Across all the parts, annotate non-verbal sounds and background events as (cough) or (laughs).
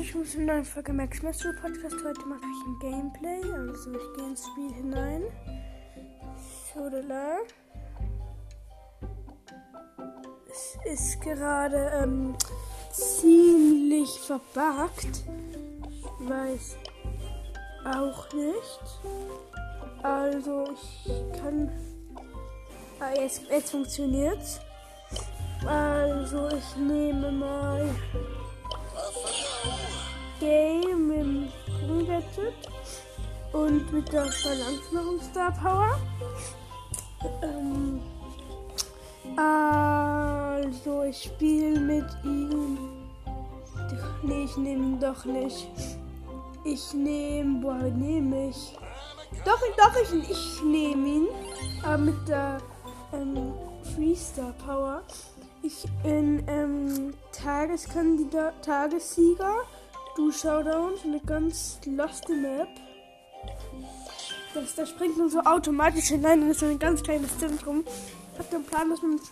ich muss in neuen Folge Max Mystery Podcast. Heute mache ich ein Gameplay. Also ich gehe ins Spiel hinein. So, da. Es ist gerade ähm, ziemlich verbuggt. Ich weiß auch nicht. Also ich kann. Ah, jetzt, jetzt funktioniert's. Also ich nehme mal Game mit dem Sprunggadget und mit der Verlangsamung Star Power. Ähm, also ich spiele mit ihm. Nee, ich nehme ihn doch nicht. Ich nehme, boah, nehme ich? Doch, doch, ich, ich nehme ihn. Aber mit der ähm, Freestar Power. Ich bin ähm, Tageskandidat, Tagessieger. Du Showdown, eine ganz loste Map. Das, da springt man so automatisch hinein und ist so ein ganz kleines Zentrum. Ich habe den Plan, dass man mit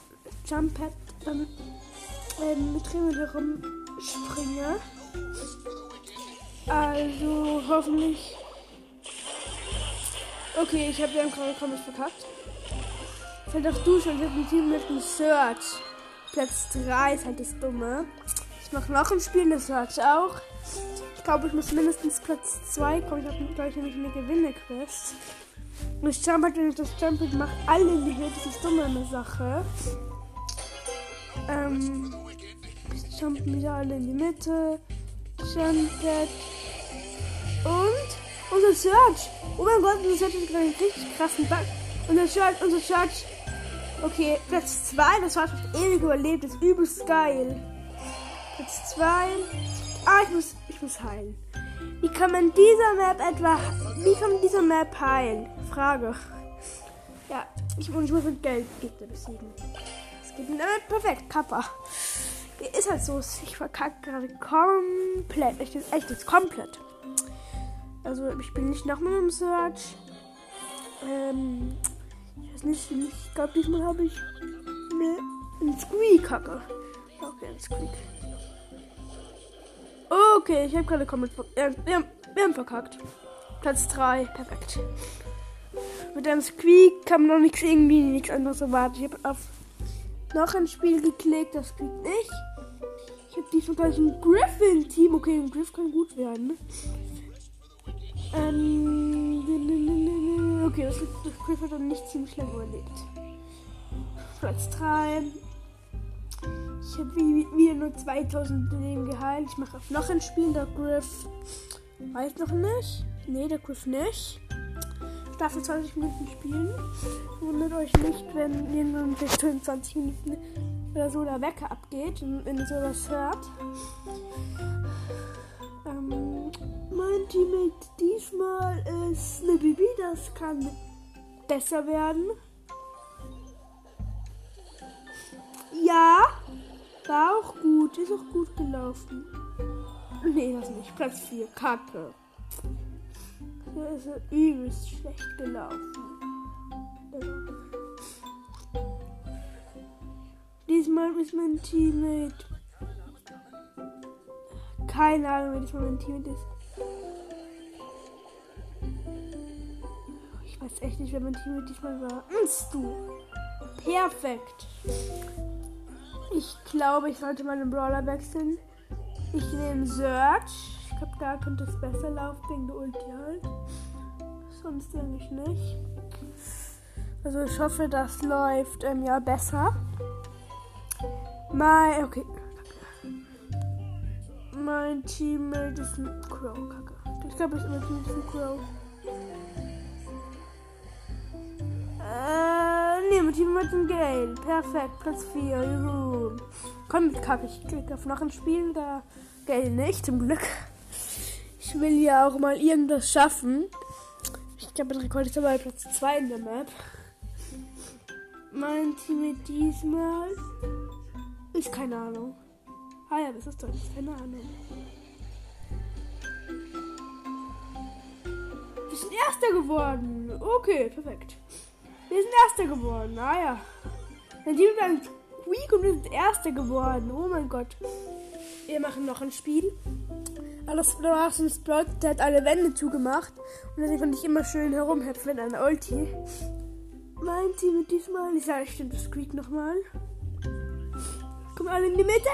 Jump Pad dann ähm, mit Remen herum springe. Also hoffentlich. Okay, ich habe den komplett verkackt. Fällt auch du schon, ich habe ein Team mit dem Search. Platz 3 ist halt das Dumme. Ich mache noch ein Spiel, das Search auch. Ich glaube, ich muss mindestens Platz 2 kommen. Ich habe gleich nämlich eine Gewinne-Quest. Und ich jump halt, wenn ich das Jump macht alle in die Höhe. Das ist dumme eine Sache. Ähm, ich jump wieder alle in die Mitte. Jump Und unser Search. Oh mein Gott, unser Search hat gerade einen richtig krassen Bug. Unser Search, unser Search. Okay, Platz 2, das Search hat ewig überlebt. Das ist übelst geil. Platz 2. Ah, ich muss, ich muss heilen. Wie kann man dieser Map etwa, wie kann man dieser Map heilen? Frage. Ja, ich, ich muss mit Geld Gegner besiegen. Es geht mit äh, perfekt, Kappa. Ist halt so, ich verkacke gerade komplett. Echt, echt jetzt komplett. Also ich bin nicht noch mit dem Search. Ähm, ich weiß nicht, ich glaube diesmal habe ich eine, einen Squeak-Kacke. Okay, ein Squeak. Okay, ich habe gerade komplett äh, wir, haben, wir haben verkackt. Platz 3, perfekt. Mit einem Squeak kann man noch nichts irgendwie nichts anderes erwarten. Ich habe auf noch ein Spiel geklickt, das geht nicht. Ich habe diesmal gleich ein Griffin-Team. Okay, ein Griff kann gut werden. Ähm, okay, das, das Griff hat dann nicht ziemlich lange überlebt. Platz 3. Ich habe wieder nur 2000 Leben geheilt. Ich mache auf noch ein Spiel. Der Griff weiß noch nicht. Nee, der Griff nicht. Staffel 20 Minuten spielen. Wundert euch nicht, wenn irgendwann bis 25 Minuten oder so der Wecker abgeht und wenn ihr sowas hört. Ähm, mein Teammate diesmal ist eine Bibi. Das kann besser werden. Ja, war auch gut. Ist auch gut gelaufen. Nee, das nicht. Platz 4. Kacke. Das ist übelst schlecht gelaufen. Diesmal ist mein Teammate. Keine Ahnung, wer diesmal mein Teammate ist. Ich weiß echt nicht, wer mein Teammate diesmal war. Bist du? Perfekt. Ich glaube, ich sollte meinen Brawler wechseln. Ich nehme Search. Ich glaube, da könnte es besser laufen wegen der Ulti halt. Sonst eigentlich nicht. Also ich hoffe, das läuft ähm, ja besser. Mein, okay. Mein Teammate ist ein Crow, kacke. Ich glaube, Teammate ist ein Crow. Äh, nee, mein Teammate ist ein Gale. Perfekt, Platz 4, juhu. Komm, kacke, ich klicke auf noch ein Spiel, da Gale nicht, zum Glück. Ich will ja auch mal irgendwas schaffen. Ich glaube, der Rekord ist aber Platz 2 in der Map. Mein Team diesmal ist keine Ahnung. Ah ja, das ist doch nicht keine Ahnung. Wir sind Erster geworden. Okay, perfekt. Wir sind Erster geworden. Ah ja. Mein Team ist ein Squeak und wir sind Erster geworden. Oh mein Gott. Wir machen noch ein Spiel. da war so ein Sprout, der hat alle Wände zugemacht. Und deswegen konnte ich immer schön herumhüpfen mit einer Ulti. Mein Team mit diesmal. Ich sage, stimmt das Squeak nochmal. Kommen alle in die Mitte.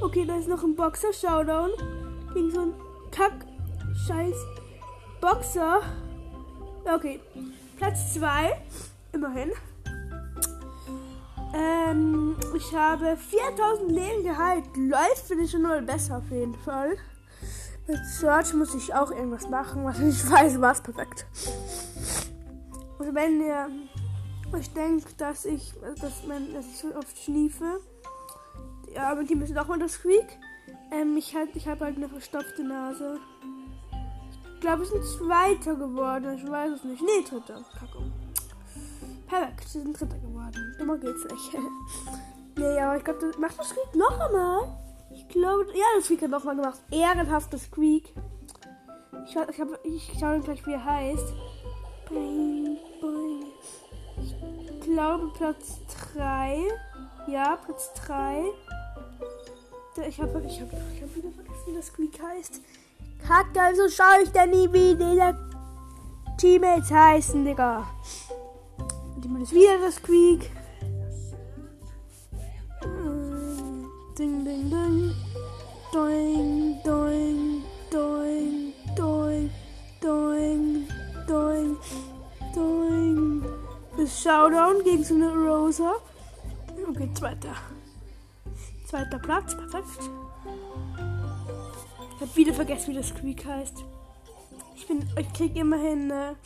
Okay, da ist noch ein Boxer-Showdown. Gegen so einen Kack-Scheiß Boxer. Okay. Platz 2. Immerhin. Ähm, ich habe 4000 Leben geheilt. Läuft finde ich schon mal besser auf jeden Fall. Mit Search muss ich auch irgendwas machen, was ich (laughs) weiß, was perfekt. Also wenn ihr euch denkt, dass ich, dass, man, dass ich so oft schliefe, ja, aber die müssen auch mal das Squeak. Ähm, ich halt, ich habe halt eine verstopfte Nase. Ich glaube, es sind Zweiter geworden. Ich weiß es nicht. Nee, Dritter. Kacke. Perfekt, sie sind Dritter geworden. Dummer geht's nicht. (laughs) nee, aber ich glaube, das macht das Squeak noch einmal. Ich glaube, ja, das Squeak hat noch mal gemacht. Ehrenhaftes Squeak. Ich, ich, hab, ich schaue gleich, wie er heißt. Boing, boing. Ich glaube, Platz 3. Ja, Platz 3. Ich habe ich hab, ich hab wieder vergessen, wie das Squeak heißt. Kacke, also schaue ich da nie, wie die Teammates heißen, Digga. Und ist wieder das Squeak. Ding, ding, ding. Doing, doing, doing, doing, doing, doing, doing. Das Showdown gegen so eine Rosa. Okay, zweiter. Zweiter Platz, perfekt. Ich habe wieder vergessen, wie das Squeak heißt. Ich bin, ich krieg immerhin eine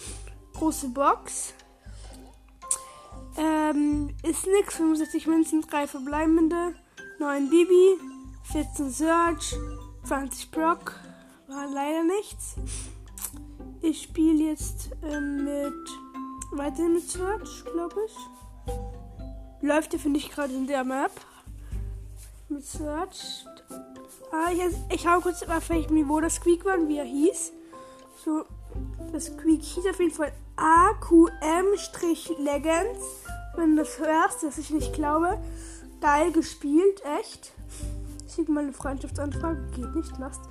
große Box. Ähm, ist nix. 65 Münzen, 3 verbleibende, 9 Bibi, 14 Search, 20 Brock. War leider nichts. Ich spiele jetzt ähm, mit weiterhin mit Search, glaube ich. Läuft ja, finde ich, gerade in der Map. Mit Search. Ah, ich, ich habe kurz auf welchem Niveau das Squeak war und wie er hieß. So, das Squeak hieß auf jeden Fall AQM-Legends. Wenn du das hörst, dass ich nicht glaube. Geil gespielt, echt. Ich schicke mal eine Freundschaftsanfrage. Geht nicht, lasst.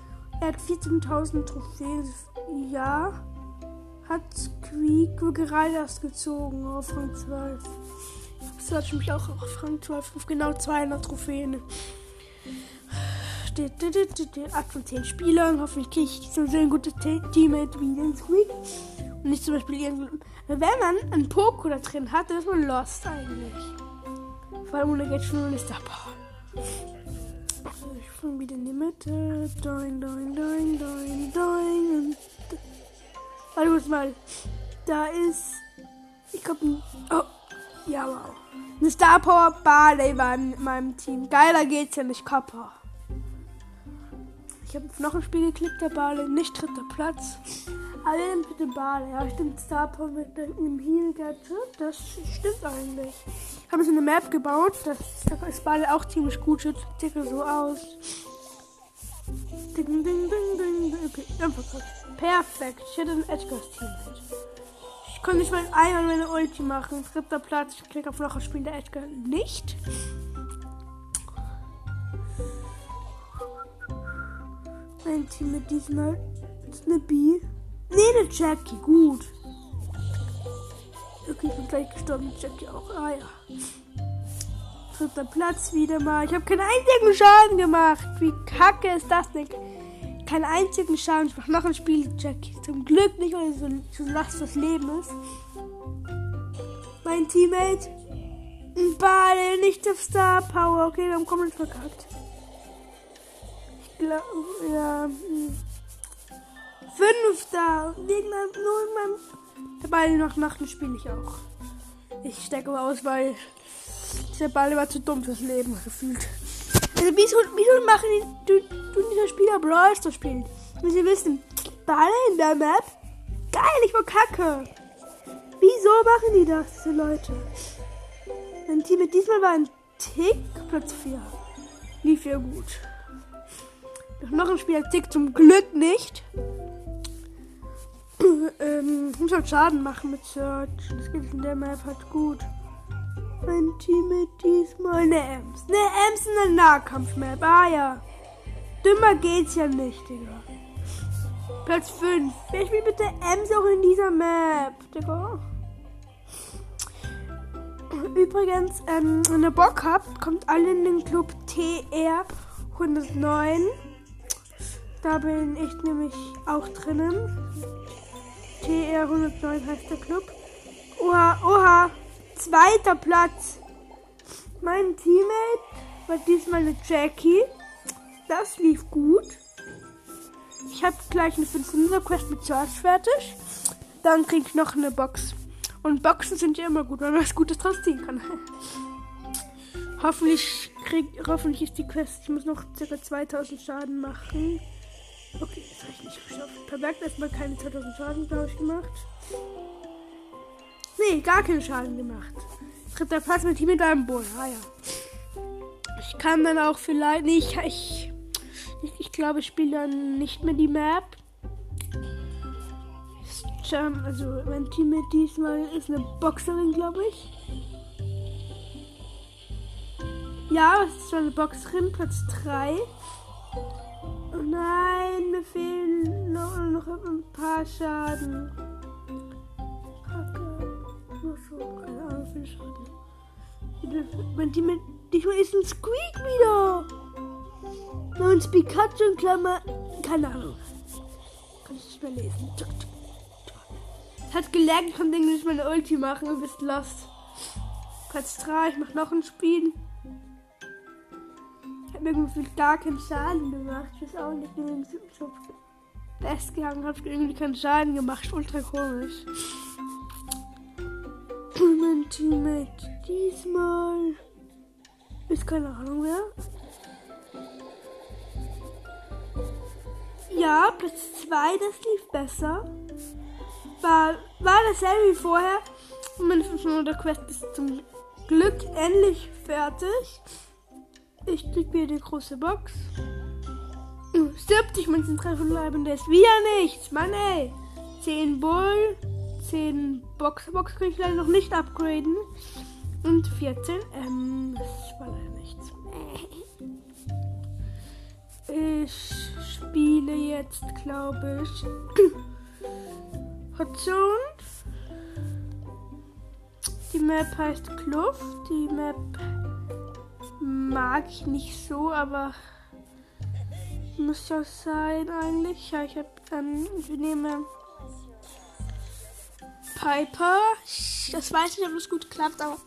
Er hat 14.000 Trophäen. Ja. Hat Squeak gerade erst gezogen auf Rang 12. Das hat mich auch auf Rang 12 auf genau 200 Trophäen. 8 von 10 Spielern. Hoffentlich kriege ich so ein gutes Teammate wie den Squeak. Und nicht zum Beispiel irgendein. Wenn man einen Poco da drin hat, dann ist man lost eigentlich. Vor allem ohne geht schon ist Star Ich fange wieder in die Mitte. Doing, doing, doing, doing, doing. Warte kurz mal. Da ist. Ich glaube. Oh. Ja, wow. Eine Star Power Barley war in meinem Team. Geiler geht's ja nicht, Kappa. Ich habe noch ein Spiel geklickt, der Bale, nicht dritter Platz. Alle mit dem Bale. Ja, stimmt, Star Power mit einem Heal Gadget. Das stimmt eigentlich. Ich habe so eine Map gebaut. Das, das Bale auch ziemlich gut. Sieht circa so aus. Ding, ding, ding, ding. Okay, einfach Perfekt. Ich hätte ein Edgars Team. Ich konnte nicht mal einmal meine Ulti machen. Dritter Platz. Ich klicke auf noch Spiel der Edgar nicht. Ein Team mit diesmal B. Nee, eine Jackie. Gut. Okay, ich bin gleich gestorben. Jackie auch. Ah ja. Dritter Platz wieder mal. Ich habe keinen einzigen Schaden gemacht. Wie kacke ist das denn? Keinen einzigen Schaden. Ich mache noch ein Spiel, Jackie. Zum Glück nicht, weil so, so lass das Leben ist. Mein Teammate. Ein Ball, nicht auf Star Power. Okay, wir haben komplett verkackt glaube, ja. Hm. Fünfter. Wegen nur in meinem. Der Ball nach Nachten spiele ich auch. Ich stecke aber aus, weil der Ball war zu dumm fürs Leben gefühlt. Also wieso, wieso machen die, du, du dieser Spieler Brawl Stars spielt? Wenn sie wissen, Ball in der Map? Geil, ich war kacke. Wieso machen die das, diese Leute? Mein Team mit diesmal war ein Tick Platz 4. Lief ja gut. Noch ein Spiel Tick zum Glück nicht. (clears throat) ähm, muss halt Schaden machen mit Search. Das geht in der Map halt gut. Mein Team mit diesmal eine Ems. Eine Ems in der Nahkampfmap. Ah ja. Dümmer geht's ja nicht, Digga. Platz 5. Wer spielt bitte Ems auch in dieser Map? Digga. Übrigens, ähm, wenn ihr Bock habt, kommt alle in den Club TR 109. Da bin ich nämlich auch drinnen. TR 109 heißt der Club. Oha, oha. Zweiter Platz. Mein Teammate war diesmal eine Jackie. Das lief gut. Ich habe gleich eine 500 Quest mit Search fertig. Dann kriege ich noch eine Box. Und Boxen sind ja immer gut, weil man was Gutes draus ziehen kann. (laughs) hoffentlich, krieg, hoffentlich ist die Quest. Ich muss noch ca. 2000 Schaden machen. Okay, das habe ich nicht geschafft. Perfekt, erstmal keine 2000 Schaden, glaube ich, gemacht. Nee, gar keinen Schaden gemacht. Dritter Platz mit Team mit einem Bull. Ah ja. Ich kann dann auch vielleicht. Nee, ich, ich, ich, glaube, ich spiele dann nicht mehr die Map. Also, mein Team mit diesmal ist eine Boxerin, glaube ich. Ja, es ist eine Boxerin, Platz 3. Oh nein, mir fehlen noch, ein paar Schaden. Kacke. Nur schon, keine Ahnung, wie viel Schaden. Mein Team diesmal ist ein Squeak wieder. Und Pikachu in Klammer. Keine Ahnung. Kann ich nicht mehr lesen. Hat gelernt, ich konnte nicht meine Ulti machen und bist lost. Platz 3, ich mach noch ein Spiel. Ich habe irgendwie gar keinen Schaden gemacht. Ich weiß auch nicht, wie ich so best gegangen habe. irgendwie keinen Schaden gemacht. Ultra komisch. mein Teammate diesmal ist keine Ahnung mehr. Ja, Platz 2, das lief besser war, war dasselbe wie vorher. Und meine 500 Quest ist zum Glück endlich fertig. Ich krieg wieder die große Box. 70 Münzen treffen bleiben, das ist wieder nichts. Mann ey. 10 Bull, 10 Box. Box kann ich leider noch nicht upgraden. Und 14. Ähm, das war leider nichts. Ich spiele jetzt, glaube ich. Portion. Die Map heißt Kluft. Die Map mag ich nicht so, aber muss ja sein eigentlich. Ja, ich habe ähm, ich nehme Piper. Das weiß nicht, ob es gut klappt, aber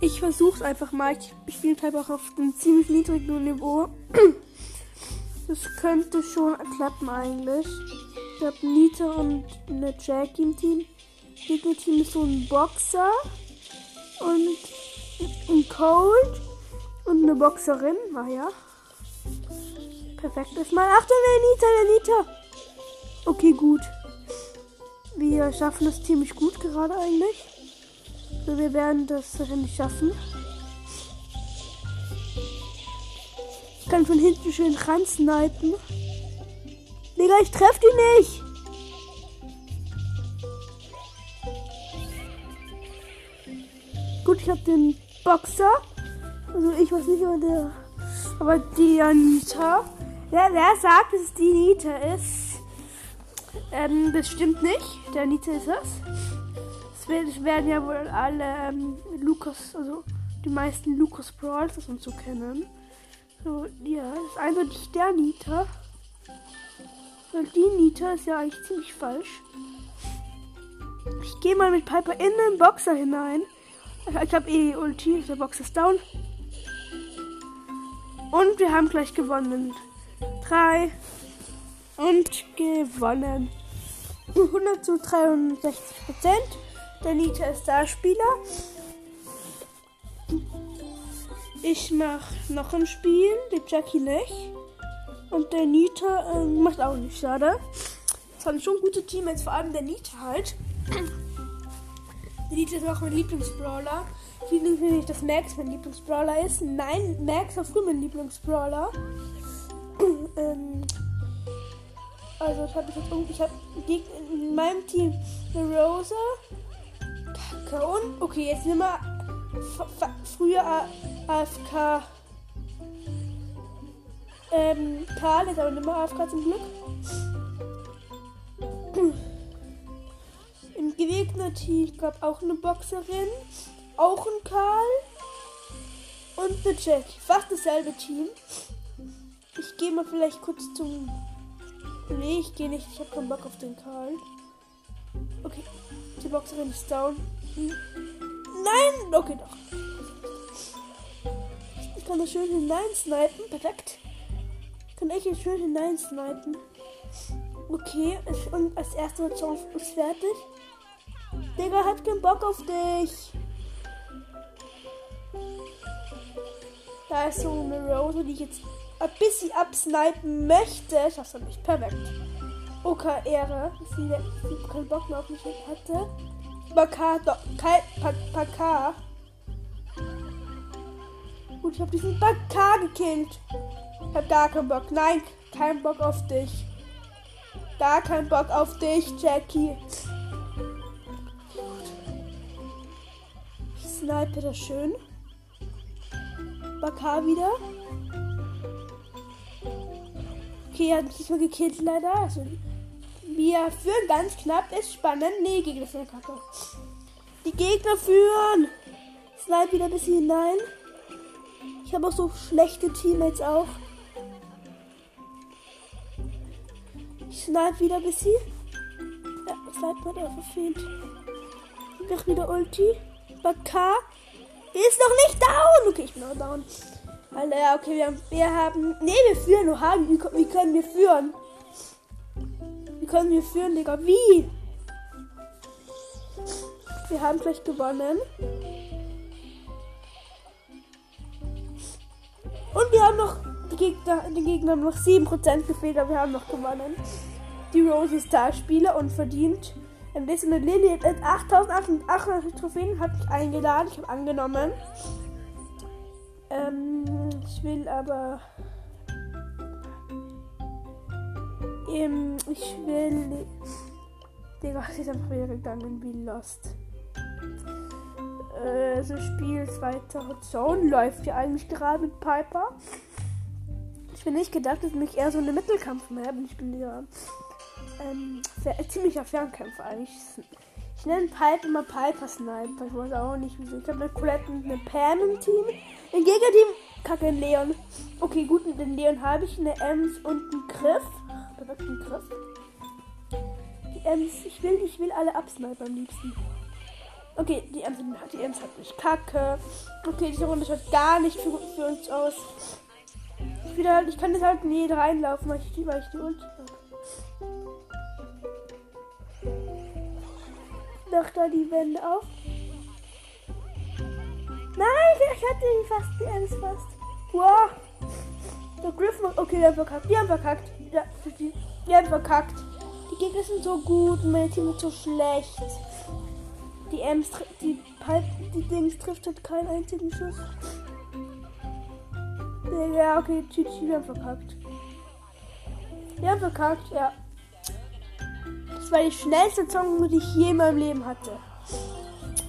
ich versuche es einfach mal. Ich, ich spiele Piper auch auf einem ziemlich niedrigen Niveau. (clears throat) Das könnte schon klappen eigentlich. Ich habe Nita und eine Jackie im Team. Gegner-Team ist so ein Boxer und Cold und eine Boxerin. Naja. Perfekt ist mal. Achtung, der Nita, der Nita. Okay, gut. Wir schaffen das ziemlich gut gerade eigentlich. Also wir werden das wahrscheinlich schaffen. Ich kann von hinten schön ran snipen. Digga, ich treff die nicht. Gut, ich hab den Boxer. Also ich weiß nicht, aber der. Aber die Anita. Wer, wer sagt, dass es die Anita ist? Ähm, das stimmt nicht. Der Anita ist es. Es werden ja wohl alle ähm, Lukas, also die meisten Lukas Brawls und so kennen. So, ja, das ist eindeutig der Anita. Weil die Nita ist ja eigentlich ziemlich falsch. Ich gehe mal mit Piper in den Boxer hinein. Ich habe eh Ulti, der Boxer ist down. Und wir haben gleich gewonnen. Drei. Und gewonnen. 100 zu 63 Prozent. Der Nita ist da Spieler. Ich mache noch ein Spiel, die Jackie nicht. Und der Nita äh, macht auch nicht schade. Das waren schon gute Teammates, vor allem der Nita halt. Nita ist auch mein Lieblingsbrawler. Viele denken nicht, dass Max mein Lieblingsbrawler ist. Nein, Max war früher mein Lieblingsbrawler. (clears throat) ähm, also ich habe jetzt irgendwie, ich habe in meinem Team eine Rosa. Okay, und? Okay, jetzt sind wir früher AFK. Ähm, Karl ist aber nicht mehr AFK zum Glück. (clears throat) Im Gegnerteam gab auch eine Boxerin, auch ein Karl und eine Jackie. Fast dasselbe Team. Ich gehe mal vielleicht kurz zum. Nee, ich gehe nicht. Ich habe keinen Bock auf den Karl. Okay, die Boxerin ist down. Nein! Okay, doch. Ich kann da schön hineinsnipen. Perfekt. Ich kann echt schön hineinsnipen. Okay, und als erstes Song ist fertig. Digga hat keinen Bock auf dich. Da ist so eine Rose, die ich jetzt ein bisschen absnipen möchte. Ich hab's noch nicht. Perfekt. Okay, Ehre. Sie, sie keinen Bock mehr auf mich hatte. Bakar, doch, kein Bakar. Gut, ich hab diesen Bakar gekillt. Ich hab gar keinen Bock. Nein, kein Bock auf dich. Gar keinen Bock auf dich, Jackie. Ich snipe das schön. Bakar wieder. Okay, er hat mich diesmal gekillt, leider. Also, wir führen ganz knapp. Ist spannend. Nee, Gegner führen kacke. Die Gegner führen. Snipe wieder ein bisschen hinein. Ich habe auch so schlechte Teammates auch. Ich snipe wieder ein bisschen. Ja, Snipe hat er verfehlt. Ich mach wieder Ulti. Bakar ist noch nicht down. Okay, ich bin auch down. Alter, okay, wir haben, wir haben, nee, wir führen haben. Wie, wie können wir führen? Wie können wir führen, Digga? Wie? Wir haben gleich gewonnen. Und wir haben noch, die Gegner, die Gegner haben noch 7% gefehlt, aber wir haben noch gewonnen. Die Rose Star-Spieler und verdient ein bisschen mit Lilly. 8800 Trophäen hat mich eingeladen. Ich habe angenommen. Ähm, ich will aber. Ähm, ich will. Digga, sie ist einfach wieder gegangen wie Lost. Äh, so Spiel 2000 Zone läuft ja eigentlich gerade mit Piper. Ich bin nicht gedacht, dass mich eher so eine Mittelkampf-Map. Ich bin ja ähm, ziemlicher Fernkämpfer eigentlich. Ich nenne Pipe immer Piper Sniper. Ich weiß auch nicht wieso. Ich habe eine Colette und eine Pam im Team. Im Gegnerteam kacke ein Leon. Okay, gut, mit dem Leon habe ich eine Ems und einen Griff. Perfekt, einen Griff. Die Ems, ich will, ich will alle absniper am liebsten. Okay, die Ems, die Ems hat mich kacke. Okay, diese Runde schaut gar nicht für, für uns aus. Ich, wieder, ich kann jetzt halt nie reinlaufen, weil ich, weil ich die Ulti Doch da die Wände auf. Nein, ich hatte ihn fast, die Ems fast. Wow. Der Griffin, okay, die haben verkackt. Die haben verkackt. Ja, die, die haben verkackt. Die Gegner sind so gut mein Team ist so schlecht. Die Ems, die, die Dings trifft halt keinen einzigen Schuss. Ja, okay, die, die haben verkackt. Die haben verkackt, ja. War die schnellste Song, die ich je in meinem Leben hatte.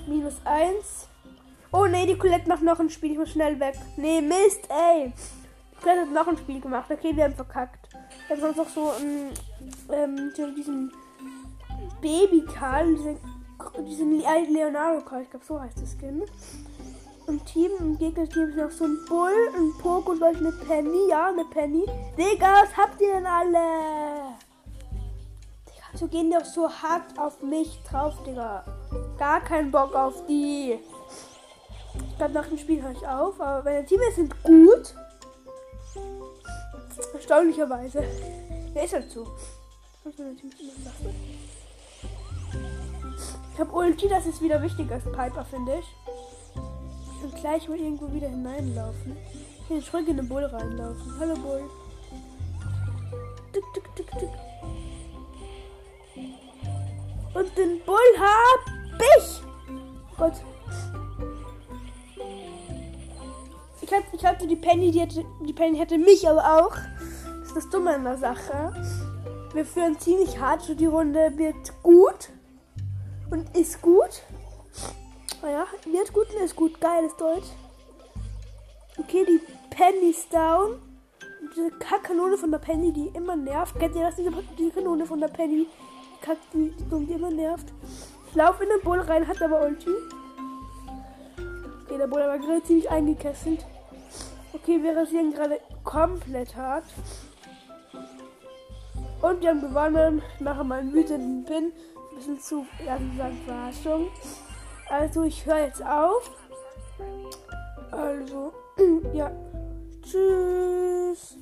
Minus 1. Oh nee, die Colette macht noch ein Spiel. Ich muss schnell weg. Nee, Mist, ey. Die Colette hat noch ein Spiel gemacht. Okay, wir haben verkackt. Wir haben sonst noch so einen, ähm, so diesen Baby-Karl, diesen, diesen Leonardo-Karl, ich glaube, so heißt das Skin. Im Team, im Gegnerteam ist noch so ein Bull, ein Poco und eine Penny. Ja, eine Penny. Digga, was habt ihr denn alle? So gehen die auch so hart auf mich drauf, Digga. Gar keinen Bock auf die. Ich glaube, nach dem Spiel höre ich auf, aber meine Teammates sind gut. Erstaunlicherweise. Wer ist halt so? Ich habe Ulti, das ist wieder wichtiger als Piper, finde ich. Ich kann gleich mal irgendwo wieder hineinlaufen. Ich jetzt ruhig in den Bull reinlaufen. Hallo Bull. Und den Bull hab ich! Gott. Ich, hab, ich hatte die Penny, die, hatte, die Penny hatte mich aber auch. Das ist das Dumme an der Sache. Wir führen ziemlich hart, so die Runde wird gut. Und ist gut. Naja, wird gut und ist gut. Geiles Deutsch. Okay, die Penny ist down. Diese Kackkanone von der Penny, die immer nervt. Kennt ihr das? Diese, diese Kanone von der Penny. Die Kack, die, die, die immer nervt. Ich laufe in den Bull rein, hat aber Ulti. Okay, der Bull war gerade ziemlich eingekesselt. Okay, wir rasieren gerade komplett hart. Und wir haben gewonnen. Ich mache mal einen wütenden Pin. Ein bisschen zu, ja, gesagt, Verarschung. Also, ich höre jetzt auf. Also, (clears throat) ja. Tschüss.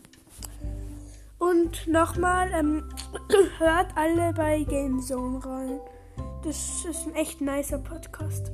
Und nochmal, ähm, (clears throat) hört alle bei Gamezone rein. Das ist ein echt nicer Podcast.